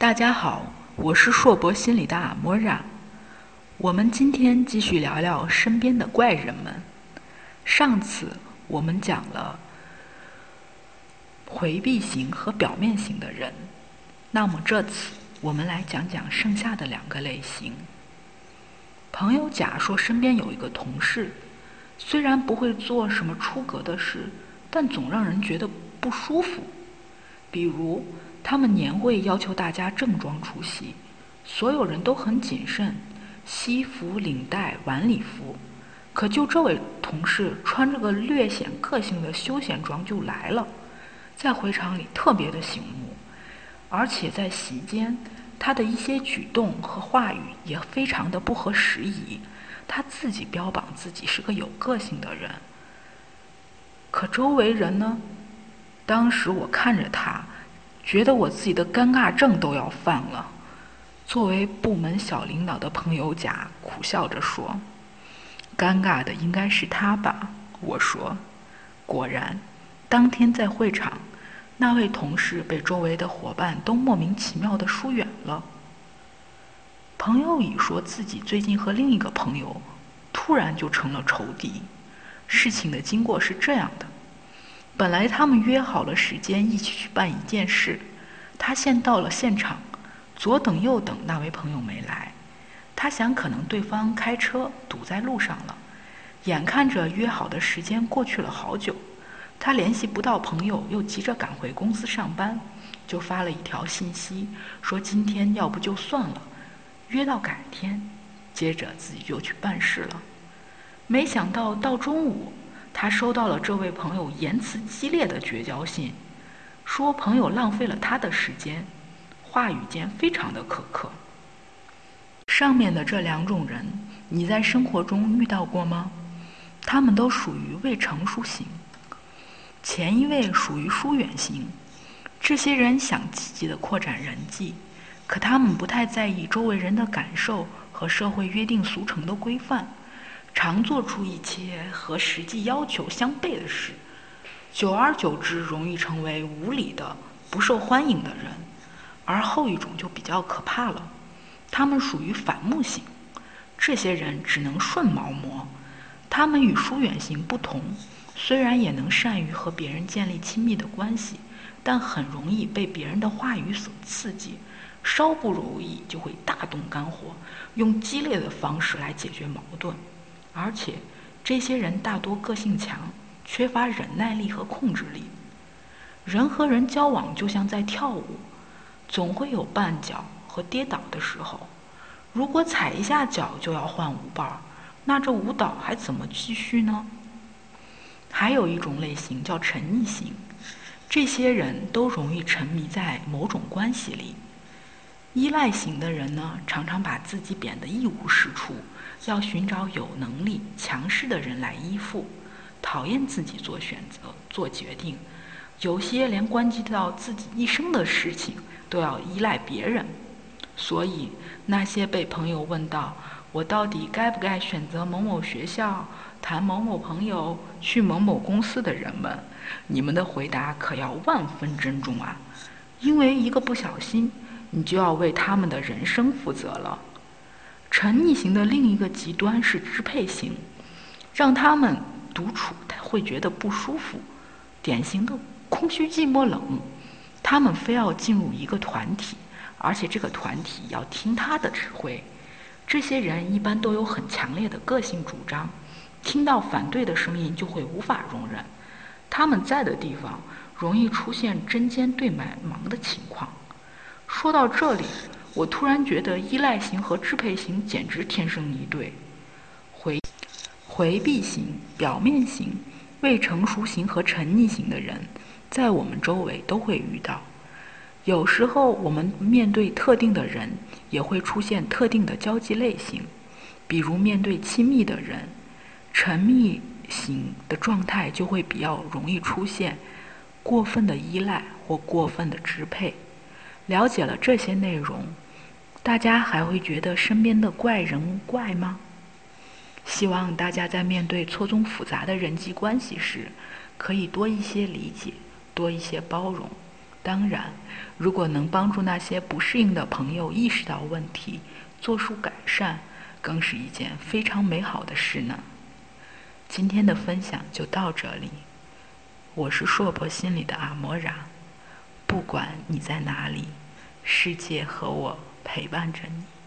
大家好，我是硕博心理的阿莫拉。我们今天继续聊聊身边的怪人们。上次我们讲了回避型和表面型的人，那么这次我们来讲讲剩下的两个类型。朋友甲说，身边有一个同事，虽然不会做什么出格的事，但总让人觉得不舒服，比如。他们年会要求大家正装出席，所有人都很谨慎，西服、领带、晚礼服。可就这位同事穿着个略显个性的休闲装就来了，在会场里特别的醒目，而且在席间，他的一些举动和话语也非常的不合时宜。他自己标榜自己是个有个性的人，可周围人呢？当时我看着他。觉得我自己的尴尬症都要犯了。作为部门小领导的朋友甲苦笑着说：“尴尬的应该是他吧？”我说：“果然，当天在会场，那位同事被周围的伙伴都莫名其妙的疏远了。”朋友乙说自己最近和另一个朋友突然就成了仇敌。事情的经过是这样的。本来他们约好了时间一起去办一件事，他先到了现场，左等右等，那位朋友没来。他想可能对方开车堵在路上了。眼看着约好的时间过去了好久，他联系不到朋友，又急着赶回公司上班，就发了一条信息说今天要不就算了，约到改天。接着自己就去办事了。没想到到中午。他收到了这位朋友言辞激烈的绝交信，说朋友浪费了他的时间，话语间非常的苛刻。上面的这两种人，你在生活中遇到过吗？他们都属于未成熟型。前一位属于疏远型，这些人想积极的扩展人际，可他们不太在意周围人的感受和社会约定俗成的规范。常做出一些和实际要求相悖的事，久而久之，容易成为无理的、不受欢迎的人。而后一种就比较可怕了，他们属于反目型。这些人只能顺毛摸，他们与疏远型不同，虽然也能善于和别人建立亲密的关系，但很容易被别人的话语所刺激，稍不如意就会大动肝火，用激烈的方式来解决矛盾。而且，这些人大多个性强，缺乏忍耐力和控制力。人和人交往就像在跳舞，总会有绊脚和跌倒的时候。如果踩一下脚就要换舞伴儿，那这舞蹈还怎么继续呢？还有一种类型叫沉溺型，这些人都容易沉迷在某种关系里。依赖型的人呢，常常把自己贬得一无是处。要寻找有能力、强势的人来依附，讨厌自己做选择、做决定，有些连关系到自己一生的事情都要依赖别人。所以，那些被朋友问到“我到底该不该选择某某学校、谈某某朋友、去某某公司”的人们，你们的回答可要万分珍重啊！因为一个不小心，你就要为他们的人生负责了。沉溺型的另一个极端是支配型，让他们独处他会觉得不舒服，典型的空虚、寂寞、冷。他们非要进入一个团体，而且这个团体要听他的指挥。这些人一般都有很强烈的个性主张，听到反对的声音就会无法容忍。他们在的地方容易出现针尖对麦芒的情况。说到这里。我突然觉得依赖型和支配型简直天生一对，回回避型、表面型、未成熟型和沉溺型的人，在我们周围都会遇到。有时候我们面对特定的人，也会出现特定的交际类型，比如面对亲密的人，沉溺型的状态就会比较容易出现过分的依赖或过分的支配。了解了这些内容，大家还会觉得身边的怪人怪吗？希望大家在面对错综复杂的人际关系时，可以多一些理解，多一些包容。当然，如果能帮助那些不适应的朋友意识到问题，做出改善，更是一件非常美好的事呢。今天的分享就到这里，我是硕博心里的阿摩然，不管你在哪里，世界和我陪伴着你。